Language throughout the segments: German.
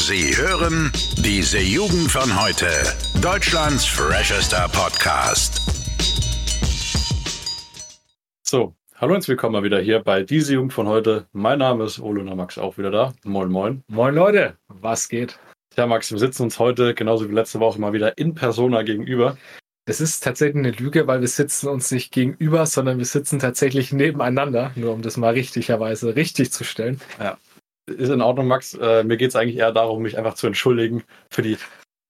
Sie hören diese Jugend von heute. Deutschlands freshester Podcast. So, hallo und willkommen mal wieder hier bei diese Jugend von heute. Mein Name ist Ole und Max auch wieder da. Moin, moin. Moin Leute, was geht? Ja, Max, wir sitzen uns heute genauso wie letzte Woche mal wieder in Persona gegenüber. Das ist tatsächlich eine Lüge, weil wir sitzen uns nicht gegenüber, sondern wir sitzen tatsächlich nebeneinander, nur um das mal richtigerweise richtig zu stellen. Ja. Ist in Ordnung, Max. Äh, mir geht es eigentlich eher darum, mich einfach zu entschuldigen für die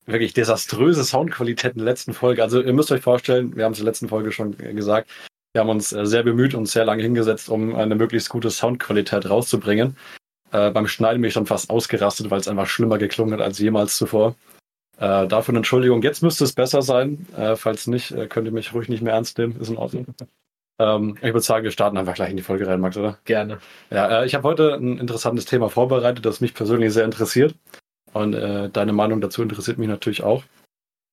wirklich desaströse Soundqualität in der letzten Folge. Also ihr müsst euch vorstellen, wir haben es in der letzten Folge schon gesagt, wir haben uns äh, sehr bemüht und sehr lange hingesetzt, um eine möglichst gute Soundqualität rauszubringen. Äh, beim Schneiden bin ich schon fast ausgerastet, weil es einfach schlimmer geklungen hat als jemals zuvor. Äh, eine Entschuldigung. Jetzt müsste es besser sein. Äh, falls nicht, äh, könnt ihr mich ruhig nicht mehr ernst nehmen. Ist in Ordnung. Ähm, ich würde sagen, wir starten einfach gleich in die Folge rein, Max, oder? Gerne. Ja, äh, ich habe heute ein interessantes Thema vorbereitet, das mich persönlich sehr interessiert. Und äh, deine Meinung dazu interessiert mich natürlich auch.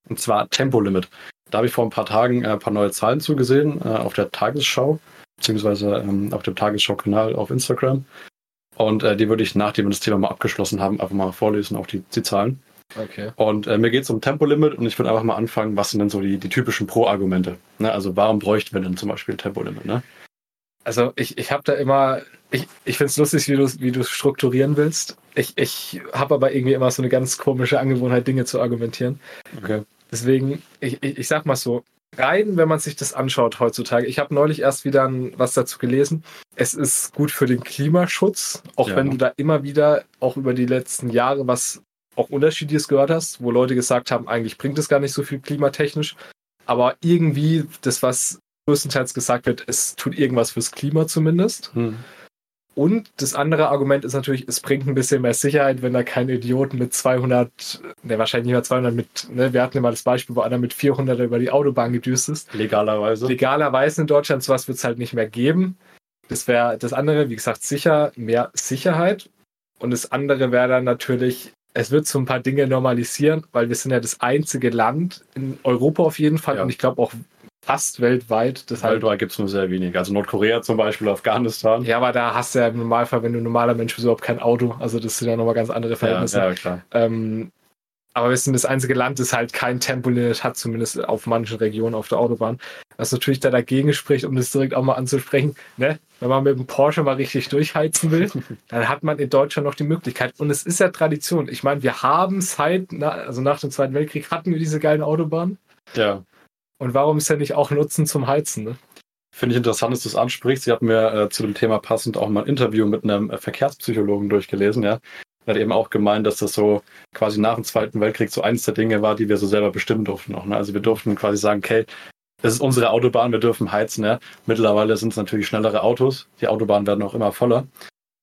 Und zwar Tempolimit. Da habe ich vor ein paar Tagen äh, ein paar neue Zahlen zugesehen auf der Tagesschau, beziehungsweise ähm, auf dem Tagesschau-Kanal auf Instagram. Und die würde ich, nachdem wir das Thema mal abgeschlossen haben, einfach mal vorlesen, auch die, die Zahlen. Okay. Und äh, mir geht es um Tempolimit und ich würde einfach mal anfangen, was sind denn so die, die typischen Pro-Argumente? Ne? Also warum bräuchten wir denn zum Beispiel Tempolimit? Ne? Also ich, ich habe da immer, ich, ich finde es lustig, wie du wie du strukturieren willst. Ich, ich habe aber irgendwie immer so eine ganz komische Angewohnheit, Dinge zu argumentieren. Okay. Deswegen, ich, ich, ich sag mal so, rein, wenn man sich das anschaut heutzutage. Ich habe neulich erst wieder was dazu gelesen. Es ist gut für den Klimaschutz, auch ja. wenn du da immer wieder auch über die letzten Jahre was auch Unterschiedliches gehört hast, wo Leute gesagt haben, eigentlich bringt es gar nicht so viel klimatechnisch. Aber irgendwie, das, was größtenteils gesagt wird, es tut irgendwas fürs Klima zumindest. Hm. Und das andere Argument ist natürlich, es bringt ein bisschen mehr Sicherheit, wenn da kein Idioten mit 200, ne, wahrscheinlich nicht mehr 200, mit, ne, wir hatten immer das Beispiel, wo einer mit 400 über die Autobahn gedüst ist. Legalerweise. Legalerweise in Deutschland, sowas wird es halt nicht mehr geben. Das wäre das andere, wie gesagt, sicher, mehr Sicherheit. Und das andere wäre dann natürlich, es wird so ein paar Dinge normalisieren, weil wir sind ja das einzige Land in Europa auf jeden Fall ja. und ich glaube auch fast weltweit. Das weltweit halt, gibt es nur sehr wenig. Also Nordkorea zum Beispiel, Afghanistan. Ja, aber da hast du ja im Normalfall, wenn du ein normaler Mensch bist, überhaupt kein Auto. Also das sind ja nochmal ganz andere Verhältnisse. Ja, ja klar. Ähm, aber wir sind das einzige Land, das halt kein Tempolimit hat, zumindest auf manchen Regionen auf der Autobahn. Was natürlich da dagegen spricht, um das direkt auch mal anzusprechen, ne? wenn man mit dem Porsche mal richtig durchheizen will, dann hat man in Deutschland noch die Möglichkeit. Und es ist ja Tradition. Ich meine, wir haben seit, also nach dem Zweiten Weltkrieg hatten wir diese geilen Autobahnen. Ja. Und warum ist ja nicht auch Nutzen zum Heizen? Ne? Finde ich interessant, dass du es ansprichst. Sie hatten mir äh, zu dem Thema passend auch mal ein Interview mit einem äh, Verkehrspsychologen durchgelesen, ja. Er hat eben auch gemeint, dass das so quasi nach dem Zweiten Weltkrieg so eins der Dinge war, die wir so selber bestimmen durften auch. Ne? Also wir durften quasi sagen, okay, das ist unsere Autobahn, wir dürfen heizen. Ja? Mittlerweile sind es natürlich schnellere Autos, die Autobahnen werden auch immer voller.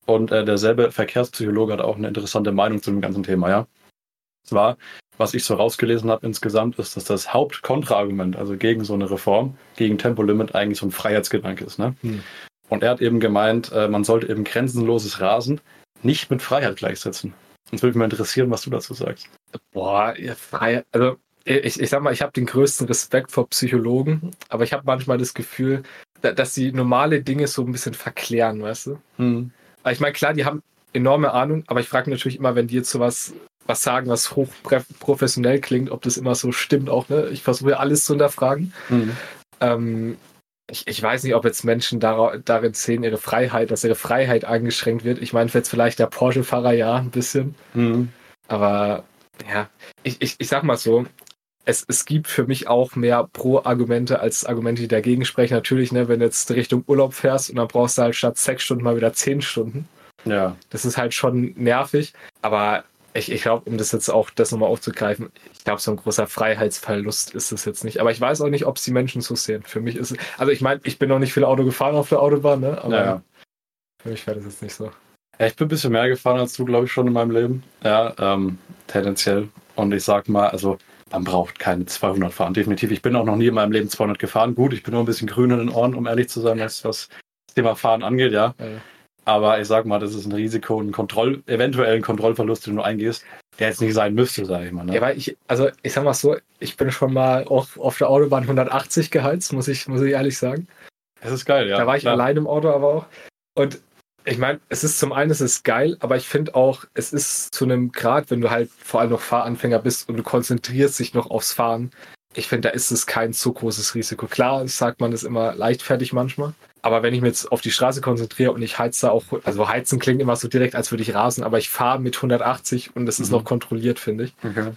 Und äh, derselbe Verkehrspsychologe hat auch eine interessante Meinung zu dem ganzen Thema, ja. Zwar, was ich so rausgelesen habe insgesamt, ist, dass das Hauptkontraargument, also gegen so eine Reform, gegen Tempolimit, eigentlich so ein Freiheitsgedanke ist. Ne? Hm. Und er hat eben gemeint, äh, man sollte eben grenzenloses Rasen nicht mit Freiheit gleichsetzen. Uns würde mich mal interessieren, was du dazu sagst. Boah, ja, Freiheit, also ich, ich sag mal, ich habe den größten Respekt vor Psychologen, aber ich habe manchmal das Gefühl, dass sie normale Dinge so ein bisschen verklären, weißt du? Hm. Ich meine, klar, die haben enorme Ahnung, aber ich frage natürlich immer, wenn die jetzt sowas was sagen, was hochprofessionell klingt, ob das immer so stimmt auch, ne? Ich versuche alles zu hinterfragen. Hm. Ähm, ich, ich weiß nicht, ob jetzt Menschen dar darin sehen, ihre Freiheit, dass ihre Freiheit eingeschränkt wird. Ich meine, jetzt vielleicht der Porsche-Fahrer ja ein bisschen. Mhm. Aber ja, ich, ich, ich sag mal so, es, es gibt für mich auch mehr Pro-Argumente als Argumente, die dagegen sprechen. Natürlich, ne, wenn du jetzt Richtung Urlaub fährst und dann brauchst du halt statt sechs Stunden mal wieder zehn Stunden. Ja. Das ist halt schon nervig. Aber ich, ich glaube, um das jetzt auch das nochmal aufzugreifen, ich glaube, so ein großer Freiheitsverlust ist es jetzt nicht. Aber ich weiß auch nicht, ob es die Menschen so sehen. Für mich ist es, also ich meine, ich bin noch nicht viel Auto gefahren auf der Autobahn, ne? Aber ja. für mich wäre das jetzt nicht so. Ja, ich bin ein bisschen mehr gefahren als du, glaube ich, schon in meinem Leben. Ja, ähm, tendenziell. Und ich sag mal, also man braucht keine 200 fahren, definitiv. Ich bin auch noch nie in meinem Leben 200 gefahren. Gut, ich bin nur ein bisschen grün in den Ohren, um ehrlich zu sein, was, was das Thema Fahren angeht, ja. ja. Aber ich sag mal, das ist ein Risiko, ein Kontroll, eventuellen Kontrollverlust, den du eingehst, der jetzt nicht sein müsste, sage ich mal. Ne? Ja, weil ich, also ich sag mal so, ich bin schon mal auf, auf der Autobahn 180 geheizt, muss ich, muss ich ehrlich sagen. Das ist geil, ja. Da war ich klar. allein im Auto aber auch. Und ich meine, es ist zum einen, es ist geil, aber ich finde auch, es ist zu einem Grad, wenn du halt vor allem noch Fahranfänger bist und du konzentrierst dich noch aufs Fahren. Ich finde, da ist es kein so großes Risiko. Klar, sagt man es immer leichtfertig manchmal. Aber wenn ich mich jetzt auf die Straße konzentriere und ich heize da auch, also heizen klingt immer so direkt, als würde ich rasen, aber ich fahre mit 180 und es ist mhm. noch kontrolliert, finde ich. Okay.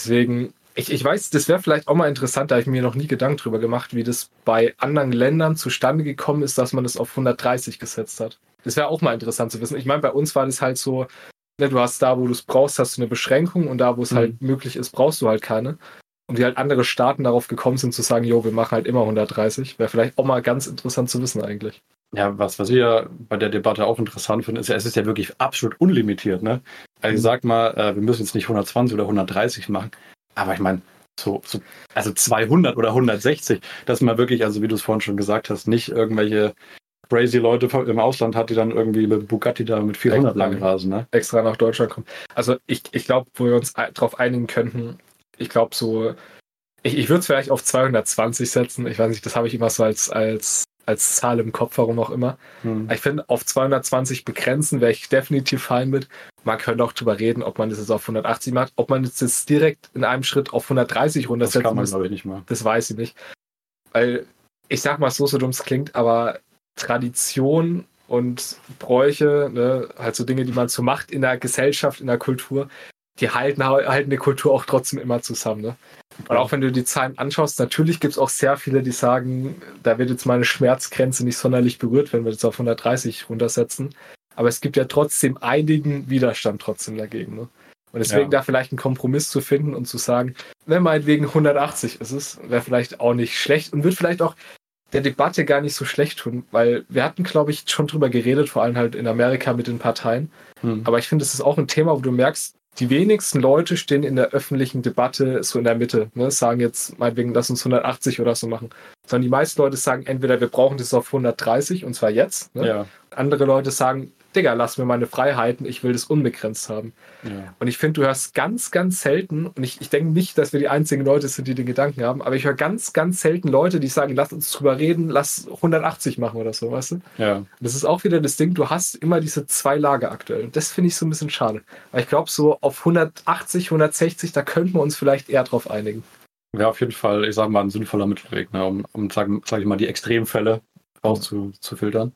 Deswegen, ich, ich weiß, das wäre vielleicht auch mal interessant, da habe ich mir noch nie Gedanken drüber gemacht, wie das bei anderen Ländern zustande gekommen ist, dass man das auf 130 gesetzt hat. Das wäre auch mal interessant zu wissen. Ich meine, bei uns war das halt so, ne, du hast da, wo du es brauchst, hast du eine Beschränkung und da, wo es mhm. halt möglich ist, brauchst du halt keine. Und wie halt andere Staaten darauf gekommen sind zu sagen, jo, wir machen halt immer 130, wäre vielleicht auch mal ganz interessant zu wissen eigentlich. Ja, was, was ich ja bei der Debatte auch interessant finde, ist ja, es ist ja wirklich absolut unlimitiert, ne? Also ich mhm. sag mal, äh, wir müssen jetzt nicht 120 oder 130 machen, aber ich meine, so, so, also 200 oder 160, dass man wirklich, also wie du es vorhin schon gesagt hast, nicht irgendwelche crazy Leute im Ausland hat, die dann irgendwie mit Bugatti da mit 400 lang rasen, ne? Extra nach Deutschland kommen. Also ich, ich glaube, wo wir uns darauf einigen könnten, ich glaube so, ich, ich würde es vielleicht auf 220 setzen. Ich weiß nicht, das habe ich immer so als, als, als Zahl im Kopf, warum auch immer. Hm. Ich finde, auf 220 begrenzen wäre ich definitiv fein mit. Man könnte auch drüber reden, ob man das jetzt auf 180 macht, ob man das jetzt direkt in einem Schritt auf 130 runtersetzen Das kann man, glaube ich, nicht mal. Das weiß ich nicht. Weil, ich sag mal so, so dumm es klingt, aber Tradition und Bräuche, ne, halt so Dinge, die man so macht in der Gesellschaft, in der Kultur, die halten, halten die Kultur auch trotzdem immer zusammen. Ne? Und auch wenn du die Zahlen anschaust, natürlich gibt es auch sehr viele, die sagen, da wird jetzt meine Schmerzgrenze nicht sonderlich berührt, wenn wir das auf 130 runtersetzen. Aber es gibt ja trotzdem einigen Widerstand trotzdem dagegen. Ne? Und deswegen ja. da vielleicht einen Kompromiss zu finden und zu sagen, wenn meinetwegen 180 ist es, wäre vielleicht auch nicht schlecht und wird vielleicht auch der Debatte gar nicht so schlecht tun, weil wir hatten, glaube ich, schon drüber geredet, vor allem halt in Amerika mit den Parteien. Hm. Aber ich finde, es ist auch ein Thema, wo du merkst, die wenigsten Leute stehen in der öffentlichen Debatte so in der Mitte, ne, sagen jetzt meinetwegen, lass uns 180 oder so machen. Sondern die meisten Leute sagen entweder, wir brauchen das auf 130 und zwar jetzt. Ne? Ja. Andere Leute sagen, Digga, lass mir meine Freiheiten, ich will das unbegrenzt haben. Ja. Und ich finde, du hörst ganz, ganz selten, und ich, ich denke nicht, dass wir die einzigen Leute sind, die den Gedanken haben, aber ich höre ganz, ganz selten Leute, die sagen, lass uns drüber reden, lass 180 machen oder so, weißt du? Ja. Und das ist auch wieder das Ding, du hast immer diese zwei Lager aktuell. Und das finde ich so ein bisschen schade. Weil ich glaube, so auf 180, 160, da könnten wir uns vielleicht eher drauf einigen. Wäre auf jeden Fall, ich sage mal, ein sinnvoller Mittelweg, ne, um, um sage sag ich mal, die Extremfälle rauszufiltern.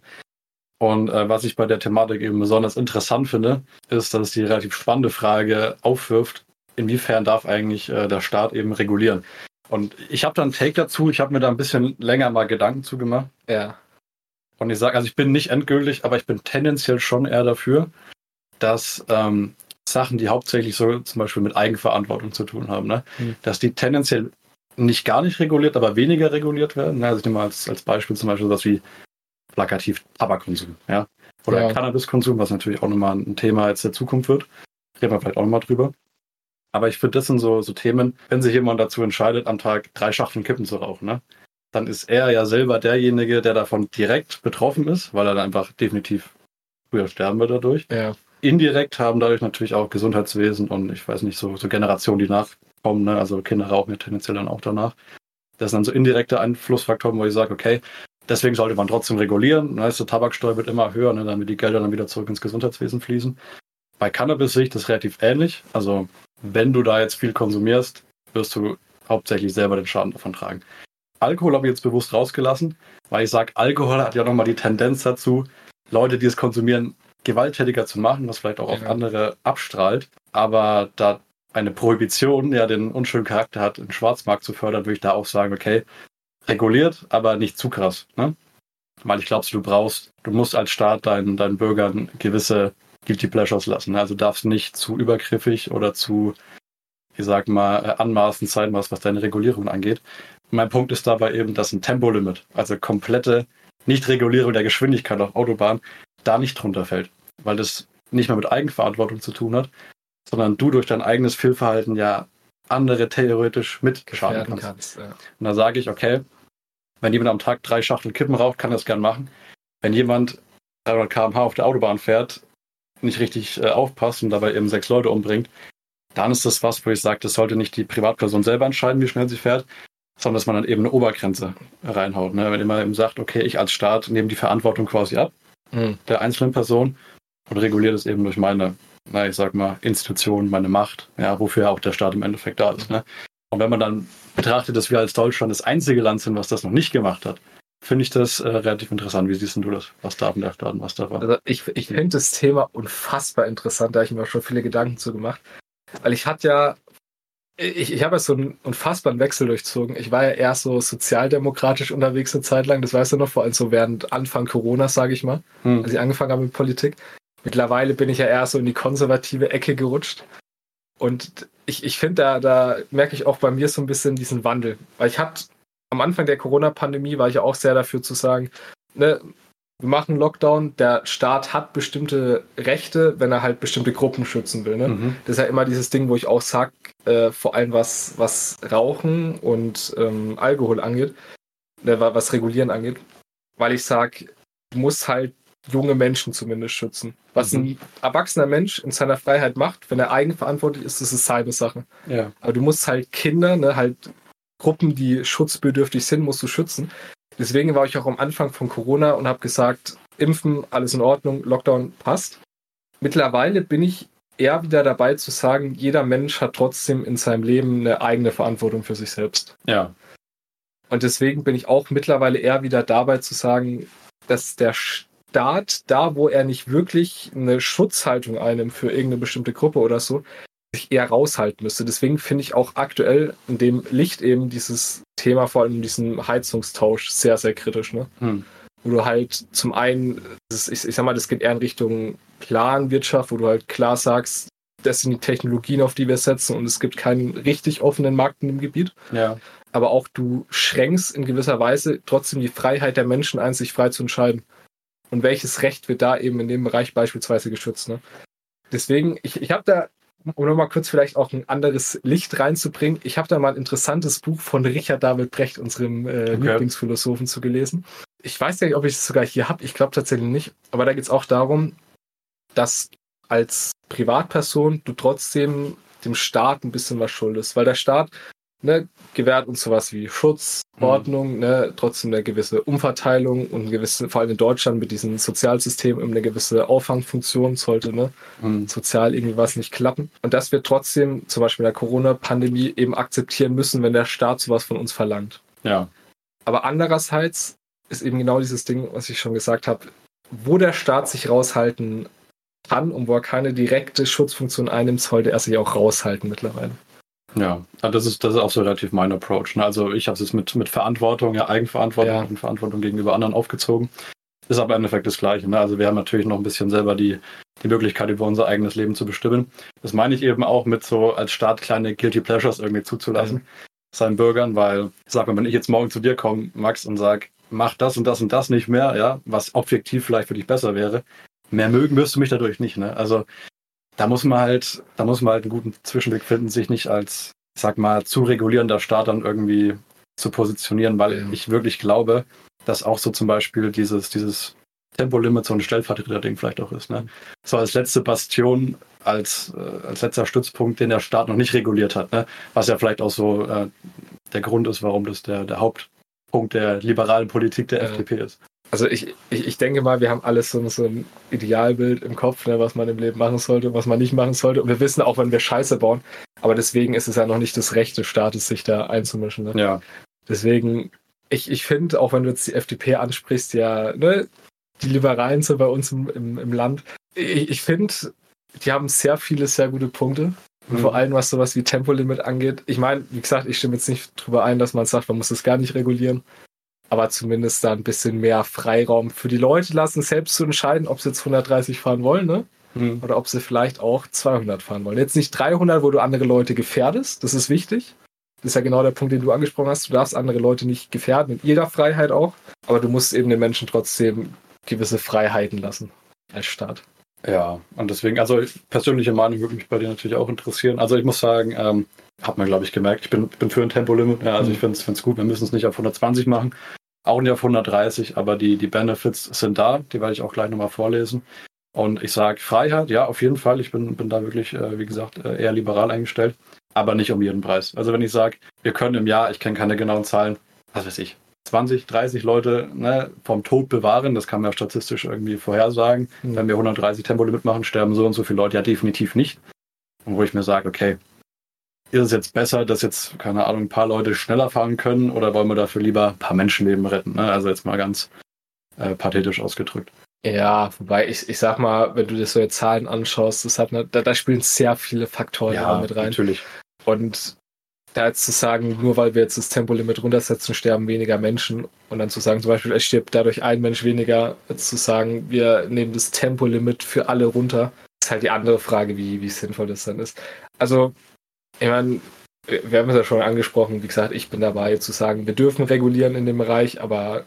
Und äh, was ich bei der Thematik eben besonders interessant finde, ist, dass es die relativ spannende Frage aufwirft, inwiefern darf eigentlich äh, der Staat eben regulieren. Und ich habe da einen Take dazu, ich habe mir da ein bisschen länger mal Gedanken zugemacht. Ja. Und ich sage, also ich bin nicht endgültig, aber ich bin tendenziell schon eher dafür, dass ähm, Sachen, die hauptsächlich so zum Beispiel mit Eigenverantwortung zu tun haben, ne? Mhm. dass die tendenziell nicht gar nicht reguliert, aber weniger reguliert werden. Also ich nehme mal als, als Beispiel zum Beispiel was wie plakativ Tabakkonsum, ja. Oder ja. Cannabiskonsum, was natürlich auch nochmal ein Thema jetzt der Zukunft wird. Reden wir vielleicht auch nochmal drüber. Aber ich finde, das sind so, so Themen, wenn sich jemand dazu entscheidet, am Tag drei Schachteln Kippen zu rauchen, ne? dann ist er ja selber derjenige, der davon direkt betroffen ist, weil er dann einfach definitiv früher sterben wird dadurch. Ja. Indirekt haben dadurch natürlich auch Gesundheitswesen und ich weiß nicht, so, so Generationen, die nachkommen, ne? also Kinder rauchen ja tendenziell dann auch danach. Das sind dann so indirekte Einflussfaktoren, wo ich sage, okay, Deswegen sollte man trotzdem regulieren. Das heißt, die Tabaksteuer wird immer höher, ne, damit die Gelder dann wieder zurück ins Gesundheitswesen fließen. Bei Cannabis sehe ich das relativ ähnlich. Also, wenn du da jetzt viel konsumierst, wirst du hauptsächlich selber den Schaden davon tragen. Alkohol habe ich jetzt bewusst rausgelassen, weil ich sage, Alkohol hat ja nochmal die Tendenz dazu, Leute, die es konsumieren, gewalttätiger zu machen, was vielleicht auch ja. auf andere abstrahlt. Aber da eine Prohibition ja den unschönen Charakter hat, den Schwarzmarkt zu fördern, würde ich da auch sagen, okay, reguliert, aber nicht zu krass. Ne? Weil ich glaube, du brauchst, du musst als Staat deinen, deinen Bürgern gewisse Guilty Pleasures lassen. Also darfst nicht zu übergriffig oder zu, ich sag mal, äh, anmaßend sein, was, was deine Regulierung angeht. mein Punkt ist dabei eben, dass ein Tempolimit, also komplette Nichtregulierung der Geschwindigkeit auf Autobahn, da nicht drunter fällt. Weil das nicht mehr mit Eigenverantwortung zu tun hat, sondern du durch dein eigenes Fehlverhalten ja andere theoretisch mitgeschaden kannst. kannst ja. Und da sage ich, okay, wenn jemand am Tag drei Schachteln Kippen raucht, kann er das gern machen. Wenn jemand 300 km/h auf der Autobahn fährt, nicht richtig äh, aufpasst und dabei eben sechs Leute umbringt, dann ist das was, wo ich sage, das sollte nicht die Privatperson selber entscheiden, wie schnell sie fährt, sondern dass man dann eben eine Obergrenze reinhaut. Ne? Wenn man eben sagt, okay, ich als Staat nehme die Verantwortung quasi ab, mhm. der einzelnen Person und reguliere das eben durch meine, na, ich sag mal, Institution, meine Macht, ja, wofür auch der Staat im Endeffekt da ist. Ne? Und wenn man dann betrachtet, dass wir als Deutschland das einzige Land sind, was das noch nicht gemacht hat, finde ich das äh, relativ interessant. Wie siehst du das? Was darf denn der Staat und was darf? Also ich, ich finde das Thema unfassbar interessant, da habe ich mir schon viele Gedanken zu gemacht. Weil ich hatte ja, ich, ich habe ja so einen unfassbaren Wechsel durchzogen. Ich war ja eher so sozialdemokratisch unterwegs eine Zeit lang, das weißt du noch, vor allem so während Anfang Corona, sage ich mal, hm. als ich angefangen habe mit Politik. Mittlerweile bin ich ja eher so in die konservative Ecke gerutscht. Und ich, ich finde, da, da merke ich auch bei mir so ein bisschen diesen Wandel. Weil ich hatte am Anfang der Corona-Pandemie war ich auch sehr dafür zu sagen, ne, wir machen Lockdown, der Staat hat bestimmte Rechte, wenn er halt bestimmte Gruppen schützen will. Ne? Mhm. Das ist ja immer dieses Ding, wo ich auch sage, äh, vor allem was, was Rauchen und ähm, Alkohol angeht, äh, was Regulieren angeht, weil ich sage, du musst halt junge Menschen zumindest schützen. Was mhm. ein erwachsener Mensch in seiner Freiheit macht, wenn er eigenverantwortlich ist, das ist seine Sache. Ja. Aber du musst halt Kinder, ne, halt Gruppen, die schutzbedürftig sind, musst du schützen. Deswegen war ich auch am Anfang von Corona und habe gesagt, impfen, alles in Ordnung, Lockdown passt. Mittlerweile bin ich eher wieder dabei zu sagen, jeder Mensch hat trotzdem in seinem Leben eine eigene Verantwortung für sich selbst. Ja. Und deswegen bin ich auch mittlerweile eher wieder dabei zu sagen, dass der Staat, da wo er nicht wirklich eine Schutzhaltung einnimmt für irgendeine bestimmte Gruppe oder so, sich eher raushalten müsste. Deswegen finde ich auch aktuell in dem Licht eben dieses Thema, vor allem diesen Heizungstausch, sehr, sehr kritisch. Ne? Hm. Wo du halt zum einen, ist, ich, ich sag mal, das geht eher in Richtung Planwirtschaft, wo du halt klar sagst, das sind die Technologien, auf die wir setzen und es gibt keinen richtig offenen Markt in dem Gebiet. Ja. Aber auch du schränkst in gewisser Weise trotzdem die Freiheit der Menschen ein, sich frei zu entscheiden. Und welches Recht wird da eben in dem Bereich beispielsweise geschützt? Ne? Deswegen, ich, ich habe da um nochmal kurz vielleicht auch ein anderes Licht reinzubringen. Ich habe da mal ein interessantes Buch von Richard David Brecht, unserem äh, okay. Lieblingsphilosophen, zu gelesen. Ich weiß nicht, ob ich es sogar hier habe. Ich glaube tatsächlich nicht. Aber da geht es auch darum, dass als Privatperson du trotzdem dem Staat ein bisschen was schuldest. Weil der Staat ne, gewährt uns sowas wie Schutz, mhm. Ordnung, mhm. ne, trotzdem eine gewisse Umverteilung und eine gewisse, vor allem in Deutschland mit diesem Sozialsystem eine gewisse Auffangfunktion sollte, ne, mhm. sozial irgendwie was nicht klappen. Und dass wir trotzdem zum Beispiel in der Corona-Pandemie eben akzeptieren müssen, wenn der Staat sowas von uns verlangt. Ja. Aber andererseits ist eben genau dieses Ding, was ich schon gesagt habe, wo der Staat sich raushalten kann und wo er keine direkte Schutzfunktion einnimmt, sollte er sich auch raushalten mittlerweile. Ja, das ist, das ist auch so relativ mein Approach. Ne? Also ich habe es mit, mit Verantwortung, ja, Eigenverantwortung ja. und Verantwortung gegenüber anderen aufgezogen. Ist aber im Endeffekt das Gleiche. Ne? Also wir haben natürlich noch ein bisschen selber die, die Möglichkeit, über unser eigenes Leben zu bestimmen. Das meine ich eben auch mit so als Staat kleine Guilty Pleasures irgendwie zuzulassen, ja. seinen Bürgern, weil, sag mal, wenn ich jetzt morgen zu dir komme, Max, und sag, mach das und das und das nicht mehr, ja, was objektiv vielleicht für dich besser wäre, mehr mögen wirst du mich dadurch nicht. Ne? Also da muss man halt, da muss man halt einen guten Zwischenweg finden, sich nicht als, sag mal, zu regulierender Staat dann irgendwie zu positionieren, weil ich wirklich glaube, dass auch so zum Beispiel dieses, dieses Tempolimit so ein Stellvertreter-Ding vielleicht auch ist. Ne? So als letzte Bastion, als, äh, als letzter Stützpunkt, den der Staat noch nicht reguliert hat. Ne? Was ja vielleicht auch so äh, der Grund ist, warum das der, der Hauptpunkt der liberalen Politik der ja. FDP ist also ich, ich, ich denke mal, wir haben alles so, so ein Idealbild im Kopf, ne, was man im Leben machen sollte, was man nicht machen sollte. Und wir wissen auch, wenn wir Scheiße bauen. Aber deswegen ist es ja noch nicht das Recht des Staates, sich da einzumischen. Ne? Ja. Deswegen, ich, ich finde, auch wenn du jetzt die FDP ansprichst, ja, ne, die Liberalen sind bei uns im, im, im Land. Ich, ich finde, die haben sehr viele, sehr gute Punkte. Und mhm. vor allem, was sowas wie Tempolimit angeht. Ich meine, wie gesagt, ich stimme jetzt nicht drüber ein, dass man sagt, man muss das gar nicht regulieren aber zumindest da ein bisschen mehr Freiraum für die Leute lassen, selbst zu entscheiden, ob sie jetzt 130 fahren wollen, ne? Mhm. Oder ob sie vielleicht auch 200 fahren wollen. Jetzt nicht 300, wo du andere Leute gefährdest, das ist wichtig. Das ist ja genau der Punkt, den du angesprochen hast. Du darfst andere Leute nicht gefährden, in ihrer Freiheit auch. Aber du musst eben den Menschen trotzdem gewisse Freiheiten lassen als Staat. Ja, und deswegen, also persönliche Meinung würde mich bei dir natürlich auch interessieren. Also ich muss sagen, ähm, hat man, glaube ich, gemerkt, ich bin, bin für ein Tempolimit. Ja, also mhm. ich finde es gut, wir müssen es nicht auf 120 machen. Auch nicht auf 130, aber die, die Benefits sind da, die werde ich auch gleich nochmal vorlesen. Und ich sage Freiheit, ja, auf jeden Fall. Ich bin, bin da wirklich, äh, wie gesagt, äh, eher liberal eingestellt, aber nicht um jeden Preis. Also wenn ich sage, wir können im Jahr, ich kenne keine genauen Zahlen, was weiß ich, 20, 30 Leute ne, vom Tod bewahren. Das kann man ja statistisch irgendwie vorhersagen. Mhm. Wenn wir 130 Tempolimit machen, sterben so und so viele Leute. Ja, definitiv nicht. Und wo ich mir sage, okay, ist es jetzt besser, dass jetzt, keine Ahnung, ein paar Leute schneller fahren können oder wollen wir dafür lieber ein paar Menschenleben retten? Ne? Also jetzt mal ganz äh, pathetisch ausgedrückt. Ja, wobei ich, ich sag mal, wenn du dir so Zahlen anschaust, das hat eine, da, da spielen sehr viele Faktoren ja, mit rein. Natürlich. Und da jetzt zu sagen, nur weil wir jetzt das Tempolimit runtersetzen, sterben weniger Menschen und dann zu sagen, zum Beispiel, es stirbt dadurch ein Mensch weniger, zu sagen, wir nehmen das Tempolimit für alle runter, ist halt die andere Frage, wie, wie sinnvoll das dann ist. Also, ich meine, wir haben es ja schon angesprochen, wie gesagt, ich bin dabei zu sagen, wir dürfen regulieren in dem Bereich, aber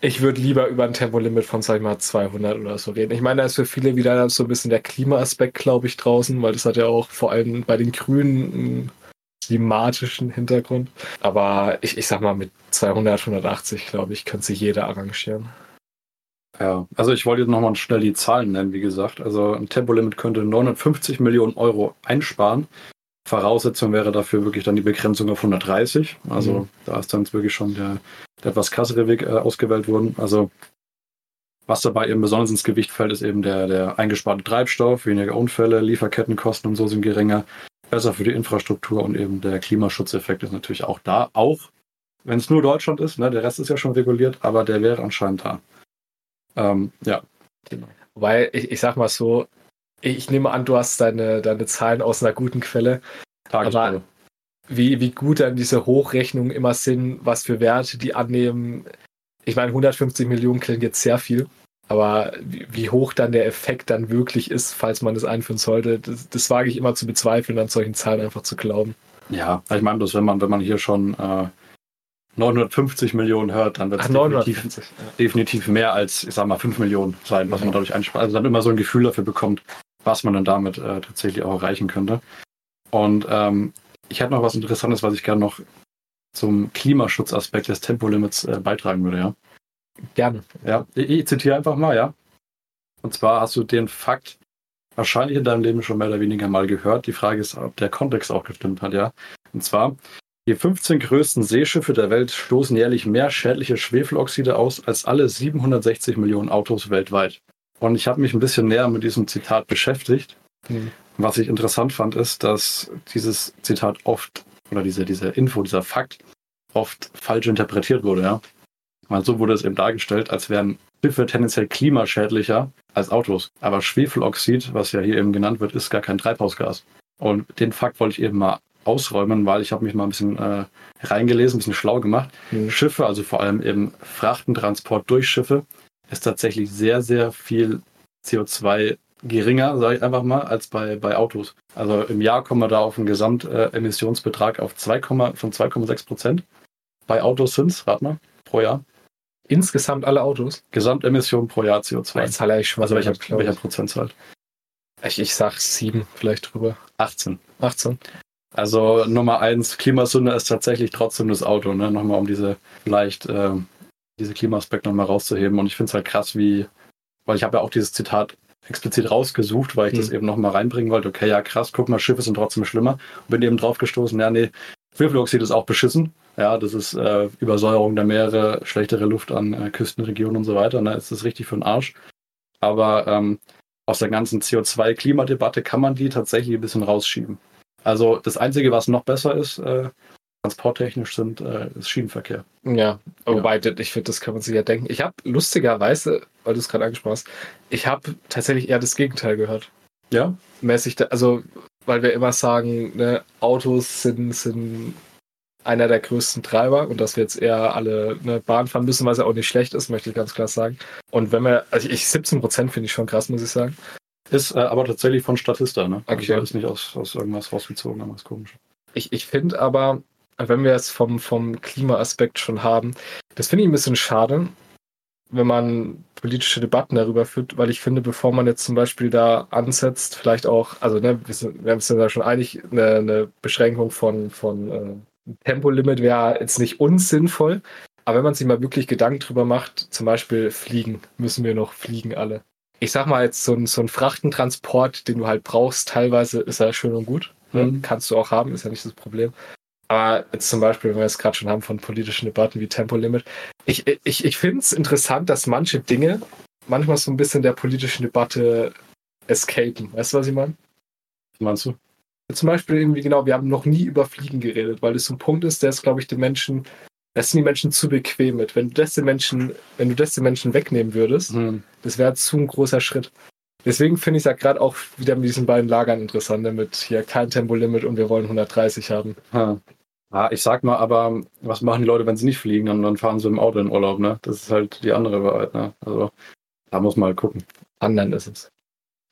ich würde lieber über ein Tempolimit von, sag ich mal, 200 oder so reden. Ich meine, da ist für viele wieder so ein bisschen der Klimaaspekt, glaube ich, draußen, weil das hat ja auch vor allem bei den Grünen einen klimatischen Hintergrund. Aber ich, ich sag mal, mit 200, 180, glaube ich, könnte sich jeder arrangieren. Ja, also ich wollte jetzt nochmal schnell die Zahlen nennen, wie gesagt. Also ein Tempolimit könnte 950 Millionen Euro einsparen. Voraussetzung wäre dafür wirklich dann die Begrenzung auf 130. Also mhm. da ist dann wirklich schon der, der etwas krassere Weg äh, ausgewählt worden. Also was dabei eben besonders ins Gewicht fällt, ist eben der, der eingesparte Treibstoff, weniger Unfälle, Lieferkettenkosten und so sind geringer, besser für die Infrastruktur und eben der Klimaschutzeffekt ist natürlich auch da. Auch wenn es nur Deutschland ist, ne, der Rest ist ja schon reguliert, aber der wäre anscheinend da. Ähm, ja. Weil ich, ich sag mal so, ich nehme an, du hast deine, deine Zahlen aus einer guten Quelle. Aber wie, wie gut dann diese Hochrechnungen immer sind, was für Werte die annehmen. Ich meine, 150 Millionen klingt jetzt sehr viel, aber wie, wie hoch dann der Effekt dann wirklich ist, falls man das einführen sollte, das, das wage ich immer zu bezweifeln, an solchen Zahlen einfach zu glauben. Ja, ich meine, bloß wenn man, wenn man hier schon äh, 950 Millionen hört, dann wird es definitiv, ja. definitiv mehr als, ich sag mal, 5 Millionen sein, was ja. man dadurch einspart. Also dann immer so ein Gefühl dafür bekommt, was man dann damit äh, tatsächlich auch erreichen könnte. Und ähm, ich hätte noch was Interessantes, was ich gerne noch zum Klimaschutzaspekt des Tempolimits äh, beitragen würde, ja. Gerne. Ja, ich, ich zitiere einfach mal, ja. Und zwar hast du den Fakt wahrscheinlich in deinem Leben schon mehr oder weniger mal gehört. Die Frage ist, ob der Kontext auch gestimmt hat, ja. Und zwar, die 15 größten Seeschiffe der Welt stoßen jährlich mehr schädliche Schwefeloxide aus als alle 760 Millionen Autos weltweit. Und ich habe mich ein bisschen näher mit diesem Zitat beschäftigt. Mhm. Was ich interessant fand, ist, dass dieses Zitat oft, oder diese, diese Info, dieser Fakt, oft falsch interpretiert wurde, ja. Weil so wurde es eben dargestellt, als wären Schiffe tendenziell klimaschädlicher als Autos. Aber Schwefeloxid, was ja hier eben genannt wird, ist gar kein Treibhausgas. Und den Fakt wollte ich eben mal ausräumen, weil ich habe mich mal ein bisschen äh, reingelesen, ein bisschen schlau gemacht. Mhm. Schiffe, also vor allem eben Frachtentransport durch Schiffe, ist tatsächlich sehr, sehr viel CO2 geringer, sage ich einfach mal, als bei, bei Autos. Also im Jahr kommen wir da auf einen Gesamtemissionsbetrag auf 2, von 2,6 Prozent. Bei Autos sind es, rat mal, pro Jahr. Insgesamt alle Autos? Gesamtemission pro Jahr CO2. Jetzt zahle ich schon also welcher, welcher Prozentzahl? Ich, ich sag 7 vielleicht drüber. 18. 18. Also Nummer eins, Klimasünde ist tatsächlich trotzdem das Auto, ne? Nochmal um diese vielleicht äh, diese Klimaaspekte nochmal rauszuheben. Und ich finde es halt krass, wie, weil ich habe ja auch dieses Zitat explizit rausgesucht, weil ich hm. das eben nochmal reinbringen wollte. Okay, ja krass, guck mal, Schiffe sind trotzdem schlimmer. Und bin eben drauf gestoßen, ja, nee, Schwefeloxid ist auch beschissen. Ja, das ist äh, Übersäuerung der Meere, schlechtere Luft an äh, Küstenregionen und so weiter. Und da ist das richtig für den Arsch. Aber ähm, aus der ganzen CO2-Klimadebatte kann man die tatsächlich ein bisschen rausschieben. Also das Einzige, was noch besser ist, äh, transporttechnisch sind, äh, ist Schienenverkehr. Ja, wobei ja. ich finde, das kann man sich ja denken. Ich habe lustigerweise, weil du es gerade angesprochen hast, ich habe tatsächlich eher das Gegenteil gehört. Ja? Mäßig, also weil wir immer sagen, ne, Autos sind, sind einer der größten Treiber und dass wir jetzt eher alle ne, Bahn fahren müssen, was ja auch nicht schlecht ist, möchte ich ganz klar sagen. Und wenn wir, also ich 17 Prozent finde ich schon krass, muss ich sagen. Ist äh, aber tatsächlich von Statista, ne? Okay. Also ist nicht aus, aus irgendwas rausgezogen, aber ist komisch. Ich, ich finde aber, wenn wir es vom, vom Klimaaspekt schon haben, das finde ich ein bisschen schade, wenn man politische Debatten darüber führt, weil ich finde, bevor man jetzt zum Beispiel da ansetzt, vielleicht auch, also ne, wir, sind, wir haben uns ja schon einig, eine, eine Beschränkung von, von äh, Tempolimit wäre jetzt nicht unsinnvoll, aber wenn man sich mal wirklich Gedanken drüber macht, zum Beispiel fliegen, müssen wir noch fliegen alle ich sag mal jetzt so ein, so ein Frachtentransport, den du halt brauchst, teilweise ist er schön und gut. Ne? Mhm. Kannst du auch haben, ist ja nicht das Problem. Aber jetzt zum Beispiel, wenn wir es gerade schon haben von politischen Debatten wie Tempolimit, ich, ich, ich finde es interessant, dass manche Dinge manchmal so ein bisschen der politischen Debatte escapen. Weißt du, was ich meine? Was meinst du? Zum Beispiel irgendwie, genau, wir haben noch nie über Fliegen geredet, weil das so ein Punkt ist, der ist, glaube ich, den Menschen, das sind die Menschen zu bequem mit. Wenn du das den Menschen, wenn du das den Menschen wegnehmen würdest, hm. das wäre zu ein großer Schritt. Deswegen finde ich es ja gerade auch wieder mit diesen beiden Lagern interessant, damit hier kein Tempolimit und wir wollen 130 haben. Ja. Ja, ich sag mal, aber was machen die Leute, wenn sie nicht fliegen? Dann, dann fahren sie im Auto in Urlaub, ne? Das ist halt die andere Wahrheit, ne? Also da muss man halt gucken. Anderen ist es.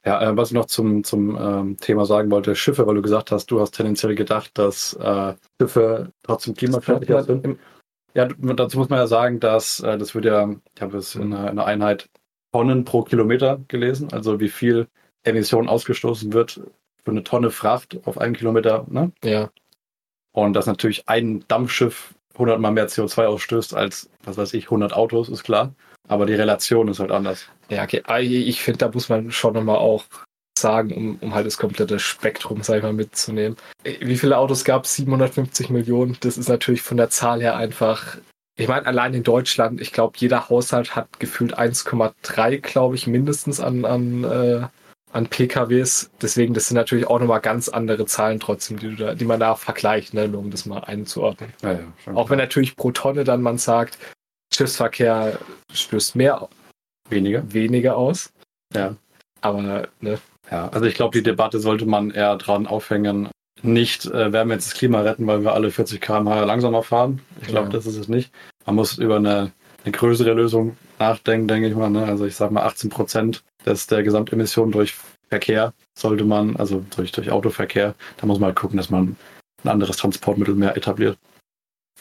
Ja, äh, was ich noch zum, zum ähm, Thema sagen wollte, Schiffe, weil du gesagt hast, du hast tendenziell gedacht, dass äh, Schiffe trotzdem klimaschädlicher sind. Ja, dazu muss man ja sagen, dass äh, das wird ja, ich habe es in, in einer Einheit Tonnen pro Kilometer gelesen, also wie viel Emission ausgestoßen wird für eine Tonne Fracht auf einen Kilometer. Ne? Ja. Und dass natürlich ein Dampfschiff 100 mal mehr CO2 ausstößt als, was weiß ich, 100 Autos, ist klar. Aber die Relation ist halt anders. Ja, okay. Ah, ich finde, da muss man schon nochmal auch sagen, um, um halt das komplette Spektrum, sag ich mal, mitzunehmen. Wie viele Autos gab es? 750 Millionen. Das ist natürlich von der Zahl her einfach. Ich meine, allein in Deutschland, ich glaube, jeder Haushalt hat gefühlt 1,3, glaube ich, mindestens an, an, äh, an PKWs. Deswegen, das sind natürlich auch nochmal ganz andere Zahlen trotzdem, die, da, die man da vergleicht, ne, nur um das mal einzuordnen. Ja, ja, auch wenn natürlich pro Tonne dann man sagt, Schiffsverkehr stößt mehr weniger, weniger aus. Ja. Aber, ne. Ja, also ich glaube, die Debatte sollte man eher dran aufhängen. Nicht, äh, werden wir jetzt das Klima retten, weil wir alle 40 km/h langsamer fahren. Ich glaube, ja. das ist es nicht. Man muss über eine, eine größere Lösung nachdenken, denke ich mal. Ne? Also ich sage mal 18 Prozent des, der Gesamtemissionen durch Verkehr sollte man, also durch, durch Autoverkehr, da muss man halt gucken, dass man ein anderes Transportmittel mehr etabliert.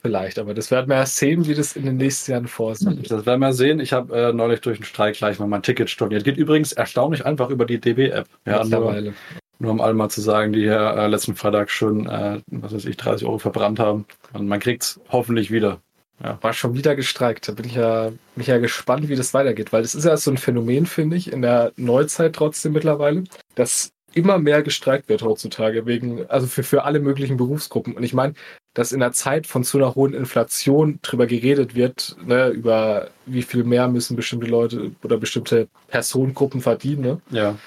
Vielleicht, aber das werden wir erst sehen, wie das in den nächsten Jahren vorsieht. Das werden wir sehen. Ich habe äh, neulich durch einen Streik gleich mal mein Ticket storniert. Geht übrigens erstaunlich einfach über die DB-App. Ja, nur, nur um alle mal zu sagen, die hier äh, letzten Freitag schon, äh, was weiß ich, 30 Euro verbrannt haben. Und man kriegt es hoffentlich wieder. Ja. War schon wieder gestreikt. Da bin ich ja, mich ja gespannt, wie das weitergeht, weil das ist ja so ein Phänomen, finde ich, in der Neuzeit trotzdem mittlerweile, dass immer mehr gestreikt wird heutzutage, wegen, also für, für alle möglichen Berufsgruppen. Und ich meine, dass in der Zeit von so einer hohen Inflation drüber geredet wird, ne, über wie viel mehr müssen bestimmte Leute oder bestimmte Personengruppen verdienen. Ne? Ja.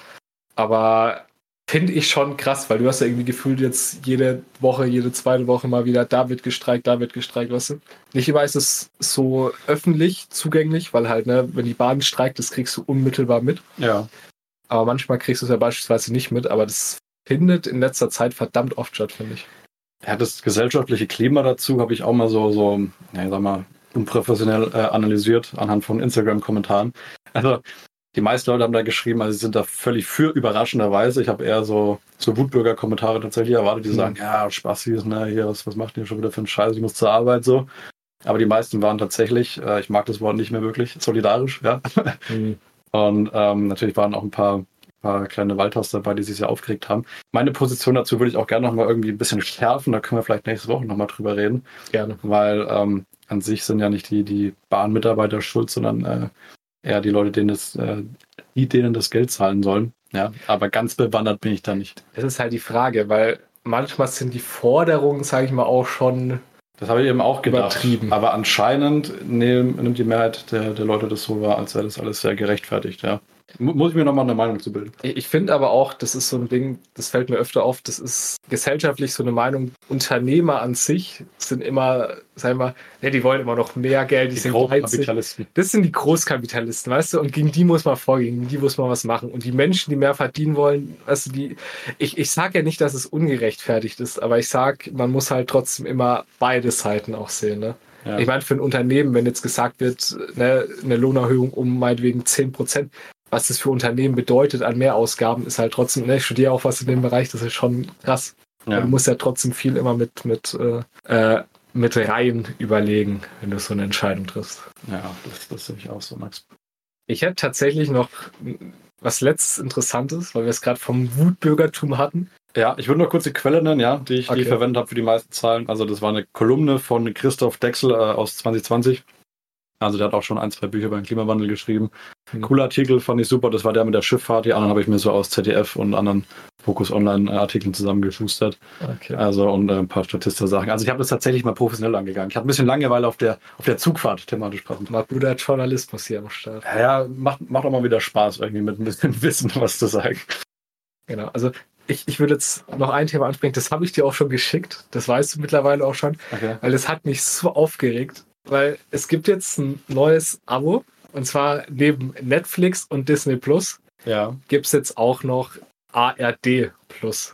Aber finde ich schon krass, weil du hast ja irgendwie gefühlt jetzt jede Woche, jede zweite Woche mal wieder, da wird gestreikt, da wird gestreikt, weißt du? Nicht immer ist es so öffentlich zugänglich, weil halt, ne, wenn die Bahn streikt, das kriegst du unmittelbar mit. Ja. Aber manchmal kriegst du es ja beispielsweise nicht mit, aber das findet in letzter Zeit verdammt oft statt, finde ich. Ja, das gesellschaftliche Klima dazu habe ich auch mal so, so, ja, sag mal, unprofessionell äh, analysiert anhand von Instagram-Kommentaren. Also die meisten Leute haben da geschrieben, also sie sind da völlig für überraschenderweise. Ich habe eher so, so Wutbürger-Kommentare tatsächlich erwartet, die mhm. sagen, ja, Spaß ne, hier, was, was macht ihr schon wieder für einen Scheiß, ich muss zur Arbeit so. Aber die meisten waren tatsächlich, äh, ich mag das Wort nicht mehr wirklich, solidarisch, ja. Mhm. Und ähm, natürlich waren auch ein paar, paar kleine Waldhaus dabei, die sich sehr aufgeregt haben. Meine Position dazu würde ich auch gerne noch mal irgendwie ein bisschen schärfen. Da können wir vielleicht nächste Woche noch mal drüber reden. Gerne. Weil ähm, an sich sind ja nicht die, die Bahnmitarbeiter schuld, sondern äh, eher die Leute, denen das, äh, die denen das Geld zahlen sollen. Ja, aber ganz bewandert bin ich da nicht. Es ist halt die Frage, weil manchmal sind die Forderungen, sage ich mal, auch schon das habe ich eben auch gedacht. Übertrieben. Aber anscheinend nimmt die Mehrheit der, der Leute das so wahr, als sei das alles sehr gerechtfertigt, ja. Muss ich mir nochmal eine Meinung zu bilden. Ich finde aber auch, das ist so ein Ding, das fällt mir öfter auf, das ist gesellschaftlich so eine Meinung. Unternehmer an sich sind immer, sagen wir, ja, die wollen immer noch mehr Geld, die, die sind Großkapitalisten. Das sind die Großkapitalisten, weißt du, und gegen die muss man vorgehen, gegen die muss man was machen. Und die Menschen, die mehr verdienen wollen, weißt du, die, ich, ich sage ja nicht, dass es ungerechtfertigt ist, aber ich sage, man muss halt trotzdem immer beide Seiten auch sehen, ne? Ja. Ich meine, für ein Unternehmen, wenn jetzt gesagt wird, ne, eine Lohnerhöhung um meinetwegen 10 Prozent, was das für Unternehmen bedeutet an Mehrausgaben, ist halt trotzdem, ne, ich studiere auch was in dem Bereich, das ist schon krass. Ja. Du musst ja trotzdem viel immer mit, mit, äh, äh, mit Reihen überlegen, wenn du so eine Entscheidung triffst. Ja, das, das sehe ich auch so, Max. Ich hätte tatsächlich noch was letztes Interessantes, weil wir es gerade vom Wutbürgertum hatten. Ja, ich würde nur kurz die Quelle nennen, ja, die ich, okay. die ich verwendet habe für die meisten Zahlen. Also das war eine Kolumne von Christoph Dexel äh, aus 2020. Also der hat auch schon ein, zwei Bücher über den Klimawandel geschrieben. Mhm. Cooler Artikel, fand ich super. Das war der mit der Schifffahrt. Die anderen habe ich mir so aus ZDF und anderen Focus Online-Artikeln zusammengeschustert. Okay. Also und äh, ein paar Statista-Sachen. Also ich habe das tatsächlich mal professionell angegangen. Ich hatte ein bisschen Langeweile auf der, auf der Zugfahrt thematisch passend. Mal guter Journalismus hier am Start. Ja, macht, macht auch mal wieder Spaß, irgendwie mit ein bisschen Wissen was zu sagen. Genau, also ich, ich würde jetzt noch ein Thema ansprechen, das habe ich dir auch schon geschickt. Das weißt du mittlerweile auch schon. Okay. Weil es hat mich so aufgeregt. Weil es gibt jetzt ein neues Abo. Und zwar neben Netflix und Disney Plus ja. gibt es jetzt auch noch ARD Plus.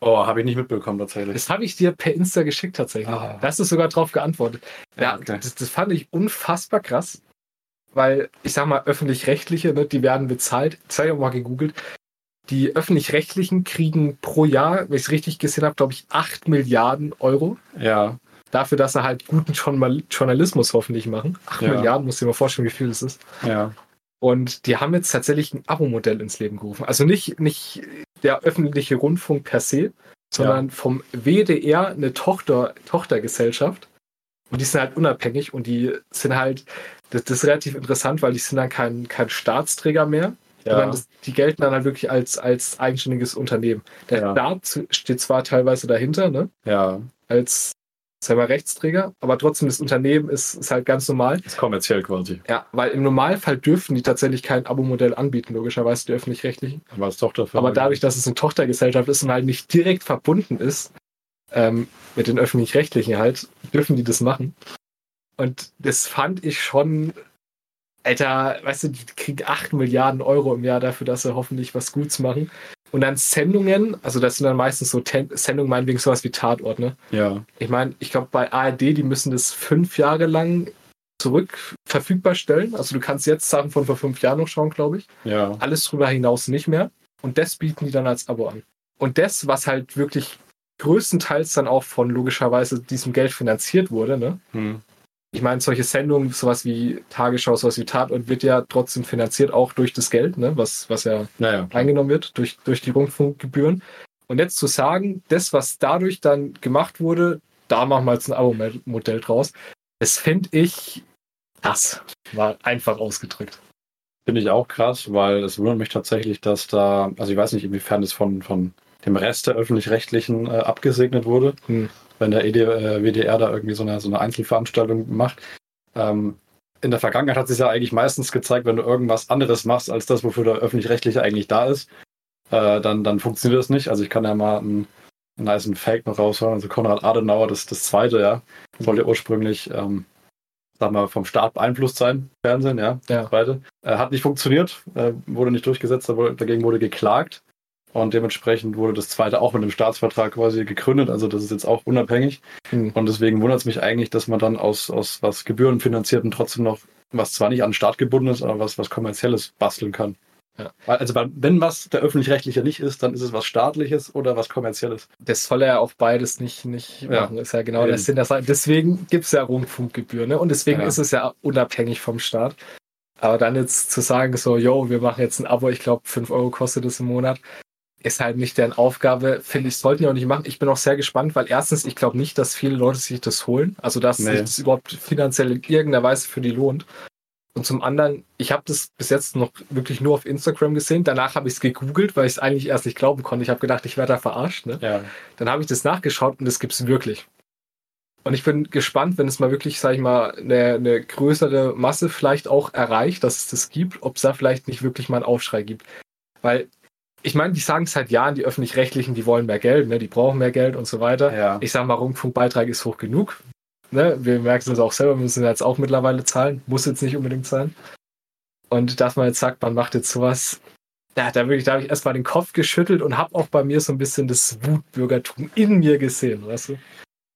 Oh, habe ich nicht mitbekommen tatsächlich. Das habe ich dir per Insta geschickt tatsächlich. Ah. Da hast du sogar drauf geantwortet. Ja, okay. das, das, fand ich unfassbar krass. Weil, ich sag mal, öffentlich-rechtliche, ne, die werden bezahlt. Das habe ich auch mal gegoogelt. Die öffentlich-rechtlichen kriegen pro Jahr, wenn ich es richtig gesehen habe, glaube ich, 8 Milliarden Euro. Ja. Dafür, dass sie halt guten Journalismus hoffentlich machen. 8 ja. Milliarden, muss ich dir mal vorstellen, wie viel das ist. Ja. Und die haben jetzt tatsächlich ein Abo-Modell ins Leben gerufen. Also nicht, nicht der öffentliche Rundfunk per se, sondern ja. vom WDR eine Tochter, Tochtergesellschaft. Und die sind halt unabhängig und die sind halt, das, das ist relativ interessant, weil die sind dann kein, kein Staatsträger mehr, ja. das, die gelten dann halt wirklich als, als eigenständiges Unternehmen. Der ja. Staat steht zwar teilweise dahinter, ne? Ja. Als selber Rechtsträger, aber trotzdem das Unternehmen ist, ist halt ganz normal. Ist kommerziell quasi. Ja, weil im Normalfall dürfen die tatsächlich kein Abo-Modell anbieten, logischerweise die öffentlich-rechtlichen. Aber als Tochterfirma. Aber dadurch, dass es eine Tochtergesellschaft ist und halt nicht direkt verbunden ist ähm, mit den öffentlich-rechtlichen halt, dürfen die das machen. Und das fand ich schon, Alter, weißt du, die kriegen 8 Milliarden Euro im Jahr dafür, dass sie hoffentlich was Gutes machen. Und dann Sendungen, also das sind dann meistens so Ten Sendungen, meinetwegen sowas wie Tatort, ne? Ja. Ich meine, ich glaube bei ARD, die müssen das fünf Jahre lang zurück verfügbar stellen. Also du kannst jetzt Sachen von vor fünf Jahren noch schauen, glaube ich. Ja. Alles drüber hinaus nicht mehr. Und das bieten die dann als Abo an. Und das, was halt wirklich größtenteils dann auch von logischerweise diesem Geld finanziert wurde, ne? Hm ich meine, solche Sendungen, sowas wie Tagesschau, sowas wie Tatort, wird ja trotzdem finanziert, auch durch das Geld, ne, was, was ja naja, eingenommen wird, durch, durch die Rundfunkgebühren. Und jetzt zu sagen, das, was dadurch dann gemacht wurde, da machen wir jetzt ein Abo-Modell draus, das finde ich krass. War einfach ausgedrückt. Finde ich auch krass, weil es wundert mich tatsächlich, dass da, also ich weiß nicht, inwiefern es von, von dem Rest der öffentlich-rechtlichen äh, abgesegnet wurde. Hm wenn der ED, äh, WDR da irgendwie so eine, so eine Einzelveranstaltung macht. Ähm, in der Vergangenheit hat sich ja eigentlich meistens gezeigt, wenn du irgendwas anderes machst als das, wofür der öffentlich-rechtliche eigentlich da ist, äh, dann, dann funktioniert das nicht. Also ich kann ja mal einen, einen nice Fake noch raushauen. Also Konrad Adenauer, das, das zweite, ja, sollte ursprünglich, ähm, sag mal, vom Staat beeinflusst sein, Fernsehen, ja, ja. zweite. Äh, hat nicht funktioniert, äh, wurde nicht durchgesetzt, dagegen wurde geklagt. Und dementsprechend wurde das zweite auch mit einem Staatsvertrag quasi gegründet. Also das ist jetzt auch unabhängig. Mhm. Und deswegen wundert es mich eigentlich, dass man dann aus, aus was gebührenfinanzierten trotzdem noch, was zwar nicht an den Staat gebunden ist, aber was, was kommerzielles basteln kann. Ja. Also wenn was der öffentlich-rechtliche nicht ist, dann ist es was staatliches oder was kommerzielles. Das soll er ja auch beides nicht, nicht ja. machen. Ist ja genau der Sinn. Deswegen gibt es ja Rundfunkgebühren ne? und deswegen ja. ist es ja unabhängig vom Staat. Aber dann jetzt zu sagen, so, yo, wir machen jetzt ein Abo, ich glaube, 5 Euro kostet es im Monat, ist halt nicht deren Aufgabe, finde ich, sollten die auch nicht machen. Ich bin auch sehr gespannt, weil erstens, ich glaube nicht, dass viele Leute sich das holen, also dass nee. sich das überhaupt finanziell in irgendeiner Weise für die lohnt. Und zum anderen, ich habe das bis jetzt noch wirklich nur auf Instagram gesehen. Danach habe ich es gegoogelt, weil ich es eigentlich erst nicht glauben konnte. Ich habe gedacht, ich werde da verarscht. Ne? Ja. Dann habe ich das nachgeschaut und das gibt es wirklich. Und ich bin gespannt, wenn es mal wirklich, sage ich mal, eine, eine größere Masse vielleicht auch erreicht, dass es das gibt, ob es da vielleicht nicht wirklich mal einen Aufschrei gibt. Weil ich meine, die sagen es seit Jahren, die öffentlich-rechtlichen, die wollen mehr Geld, ne? die brauchen mehr Geld und so weiter. Ja. Ich sage mal, Rundfunkbeitrag ist hoch genug. Ne? Wir merken es auch selber, wir müssen jetzt auch mittlerweile zahlen. Muss jetzt nicht unbedingt sein. Und dass man jetzt sagt, man macht jetzt sowas, ja, da, wirklich, da habe ich erstmal den Kopf geschüttelt und habe auch bei mir so ein bisschen das Wutbürgertum in mir gesehen, weißt du?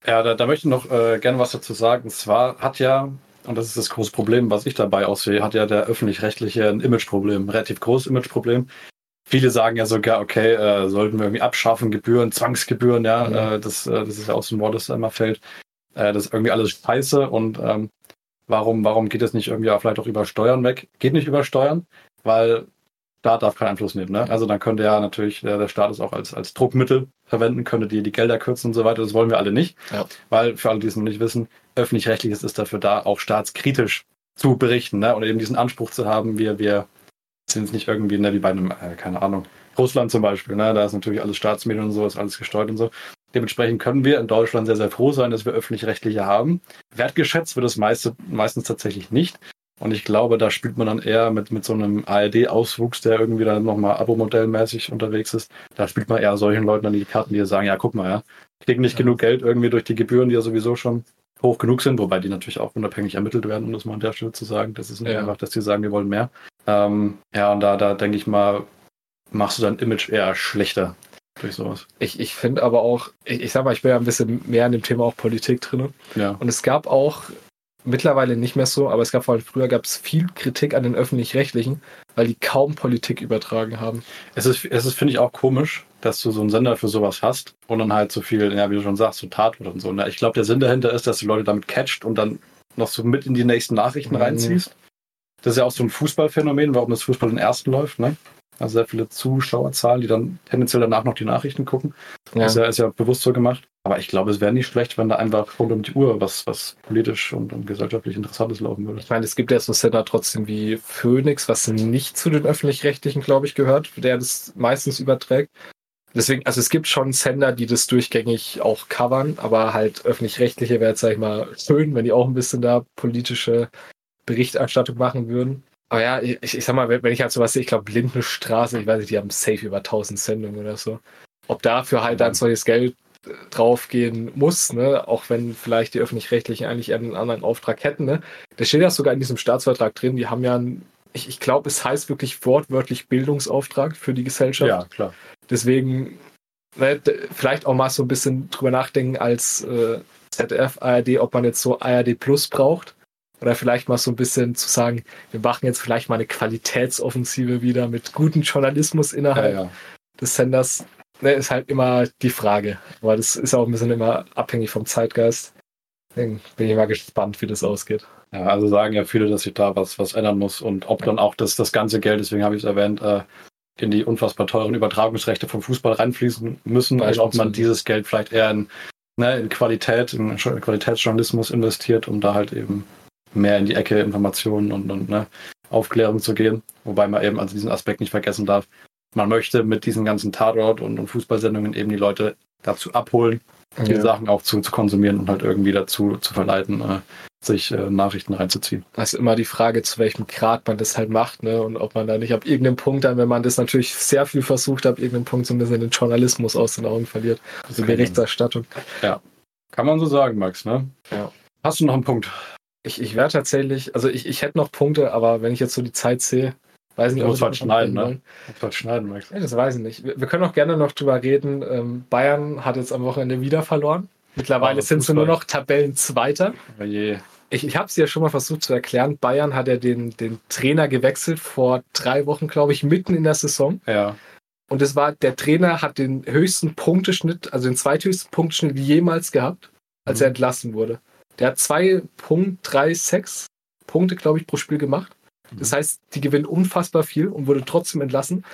Ja, da, da möchte ich noch äh, gerne was dazu sagen. Und zwar hat ja, und das ist das große Problem, was ich dabei aussehe, hat ja der öffentlich-rechtliche ein Imageproblem, ein relativ großes Imageproblem. Viele sagen ja sogar, okay, äh, sollten wir irgendwie abschaffen, Gebühren, Zwangsgebühren, ja, mhm. äh, das, äh, das ist ja auch so ein Wort, das da immer fällt. Äh, das ist irgendwie alles scheiße und ähm, warum, warum geht es nicht irgendwie auch vielleicht auch über Steuern weg? Geht nicht über Steuern, weil Staat darf keinen Einfluss nehmen. Ne? Also dann könnte ja natürlich der, der Staat es auch als, als Druckmittel verwenden, könnte die, die Gelder kürzen und so weiter. Das wollen wir alle nicht. Ja. Weil, für alle, die es noch nicht wissen, öffentlich-rechtliches ist dafür da, auch staatskritisch zu berichten ne? und eben diesen Anspruch zu haben, wir, wir sind es nicht irgendwie ne, wie bei einem, äh, keine Ahnung, Russland zum Beispiel, ne? da ist natürlich alles Staatsmedien und so, ist alles gesteuert und so. Dementsprechend können wir in Deutschland sehr, sehr froh sein, dass wir öffentlich-rechtliche haben. Wertgeschätzt wird es meiste, meistens tatsächlich nicht. Und ich glaube, da spielt man dann eher mit, mit so einem ARD-Auswuchs, der irgendwie dann nochmal Abo-Modellmäßig unterwegs ist. Da spielt man eher solchen Leuten dann die Karten, die sagen, ja, guck mal, ja, kriegen nicht ja. genug Geld irgendwie durch die Gebühren, die ja sowieso schon hoch genug sind, wobei die natürlich auch unabhängig ermittelt werden, um das mal an der Stelle zu sagen. Das ist nicht ja. einfach, dass die sagen, wir wollen mehr. Ähm, ja, und da, da denke ich mal, machst du dein Image eher schlechter durch sowas. Ich, ich finde aber auch, ich, ich sag mal, ich bin ja ein bisschen mehr in dem Thema auch Politik drin. Ja. Und es gab auch mittlerweile nicht mehr so, aber es gab vor allem früher gab es viel Kritik an den öffentlich-rechtlichen, weil die kaum Politik übertragen haben. Es ist, es ist finde ich, auch komisch, dass du so einen Sender für sowas hast und dann halt so viel, ja, wie du schon sagst, so Tatwort und so. Ne? Ich glaube, der Sinn dahinter ist, dass du Leute damit catcht und dann noch so mit in die nächsten Nachrichten mhm. reinziehst. Das ist ja auch so ein Fußballphänomen, warum das Fußball den ersten läuft, ne? Also sehr viele Zuschauerzahlen, die dann tendenziell danach noch die Nachrichten gucken. Ja. Das ist ja, ist ja bewusst so gemacht. Aber ich glaube, es wäre nicht schlecht, wenn da einfach rund um die Uhr was, was politisch und, und gesellschaftlich Interessantes laufen würde. Ich meine, es gibt ja so Sender trotzdem wie Phoenix, was nicht zu den öffentlich-rechtlichen, glaube ich, gehört, der das meistens überträgt. Deswegen, also es gibt schon Sender, die das durchgängig auch covern, aber halt öffentlich-rechtliche wäre jetzt, sag ich mal, schön, wenn die auch ein bisschen da politische Berichterstattung machen würden. Aber ja, ich, ich sag mal, wenn ich halt sowas sehe, ich glaube, Lindenstraße, ich weiß nicht, die haben safe über 1000 Sendungen oder so. Ob dafür halt dann solches Geld draufgehen muss, ne, auch wenn vielleicht die Öffentlich-Rechtlichen eigentlich einen anderen Auftrag hätten, ne. Da steht ja sogar in diesem Staatsvertrag drin, die haben ja einen, ich, ich glaube, es heißt wirklich wortwörtlich Bildungsauftrag für die Gesellschaft. Ja, klar. Deswegen, ne, vielleicht auch mal so ein bisschen drüber nachdenken als äh, ZDF, ARD, ob man jetzt so ARD Plus braucht oder vielleicht mal so ein bisschen zu sagen, wir machen jetzt vielleicht mal eine Qualitätsoffensive wieder mit gutem Journalismus innerhalb ja, ja. des Senders. Ne, ist halt immer die Frage. Aber das ist auch ein bisschen immer abhängig vom Zeitgeist. Deswegen bin ich mal gespannt, wie das ausgeht. Ja, also sagen ja viele, dass sich da was, was ändern muss und ob dann auch das, das ganze Geld, deswegen habe ich es erwähnt, äh, in die unfassbar teuren Übertragungsrechte vom Fußball reinfließen müssen, oder ob man dieses Geld vielleicht eher in, ne, in Qualität, in Qualitätsjournalismus investiert, um da halt eben mehr in die Ecke Informationen und, und ne, Aufklärung zu gehen. Wobei man eben also diesen Aspekt nicht vergessen darf. Man möchte mit diesen ganzen Tatort- und, und Fußballsendungen eben die Leute dazu abholen, ja. die Sachen auch zu, zu konsumieren und halt irgendwie dazu zu verleiten, äh, sich äh, Nachrichten reinzuziehen. Das ist immer die Frage, zu welchem Grad man das halt macht, ne? Und ob man da nicht ab irgendeinem Punkt dann, wenn man das natürlich sehr viel versucht, ab irgendeinem Punkt so ein bisschen den Journalismus aus den Augen verliert. Also Berichterstattung. Ja. Kann man so sagen, Max, ne? Ja. Hast du noch einen Punkt? Ich, ich wäre tatsächlich, also ich, ich hätte noch Punkte, aber wenn ich jetzt so die Zeit sehe, weiß ich nicht, ob ich halt schneiden, ne? Halt schneiden, Max. Ja, das weiß ich nicht. Wir, wir, können auch gerne noch drüber reden. Ähm, Bayern hat jetzt am Wochenende wieder verloren. Mittlerweile oh, sind sie nur noch Tabellenzweiter. Oh je. Ich, ich habe es ja schon mal versucht zu erklären. Bayern hat ja den, den Trainer gewechselt vor drei Wochen, glaube ich, mitten in der Saison. Ja. Und es war, der Trainer hat den höchsten Punkteschnitt, also den zweithöchsten Punkteschnitt jemals gehabt, als mhm. er entlassen wurde. Der hat 2.36 Punkte, glaube ich, pro Spiel gemacht. Das heißt, die gewinnen unfassbar viel und wurde trotzdem entlassen.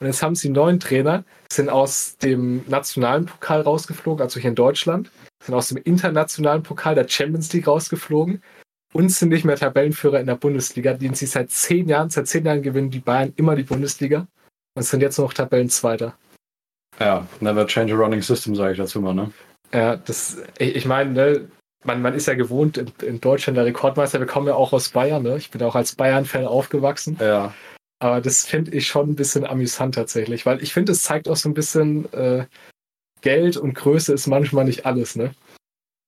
Und jetzt haben sie einen neuen Trainer, sind aus dem nationalen Pokal rausgeflogen, also hier in Deutschland, sind aus dem internationalen Pokal der Champions League rausgeflogen und sind nicht mehr Tabellenführer in der Bundesliga, den sie seit zehn Jahren, seit zehn Jahren gewinnen die Bayern immer die Bundesliga und sind jetzt noch Tabellenzweiter. Ja, never change a running system, sage ich dazu mal, ne? Ja, das, ich, ich meine, ne, man, man ist ja gewohnt, in, in, Deutschland der Rekordmeister, wir kommen ja auch aus Bayern, ne? Ich bin auch als Bayern-Fan aufgewachsen. Ja. Aber das finde ich schon ein bisschen amüsant tatsächlich, weil ich finde, es zeigt auch so ein bisschen, äh, Geld und Größe ist manchmal nicht alles, ne?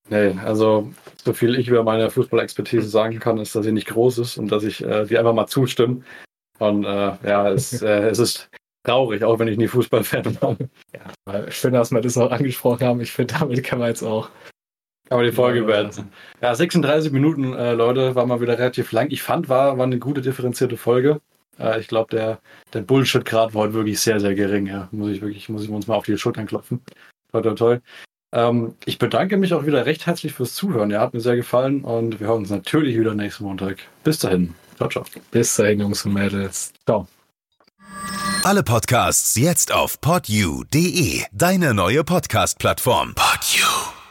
Nee, also so viel ich über meine Fußballexpertise sagen kann, ist, dass sie nicht groß ist und dass ich äh, die einfach mal zustimme. Und äh, ja, es, äh, es ist traurig, auch wenn ich nie Fußballfan bin. Ja, schön, dass wir das noch angesprochen haben. Ich finde, damit kann man jetzt auch kann man die Folge beenden. Ja, 36 Minuten, äh, Leute, war mal wieder relativ lang. Ich fand, war, war eine gute differenzierte Folge. Äh, ich glaube, der, der Bullshit-Grad war heute wirklich sehr, sehr gering. Ja. Muss ich wirklich, muss ich uns mal auf die Schultern klopfen. Toll, toll, toll. Ähm, ich bedanke mich auch wieder recht herzlich fürs Zuhören. Ja, hat mir sehr gefallen und wir hören uns natürlich wieder nächsten Montag. Bis dahin. Ciao, ciao. Bis dahin, Jungs und Mädels. Ciao. Alle Podcasts jetzt auf podyou.de, deine neue Podcast-Plattform. Podyou.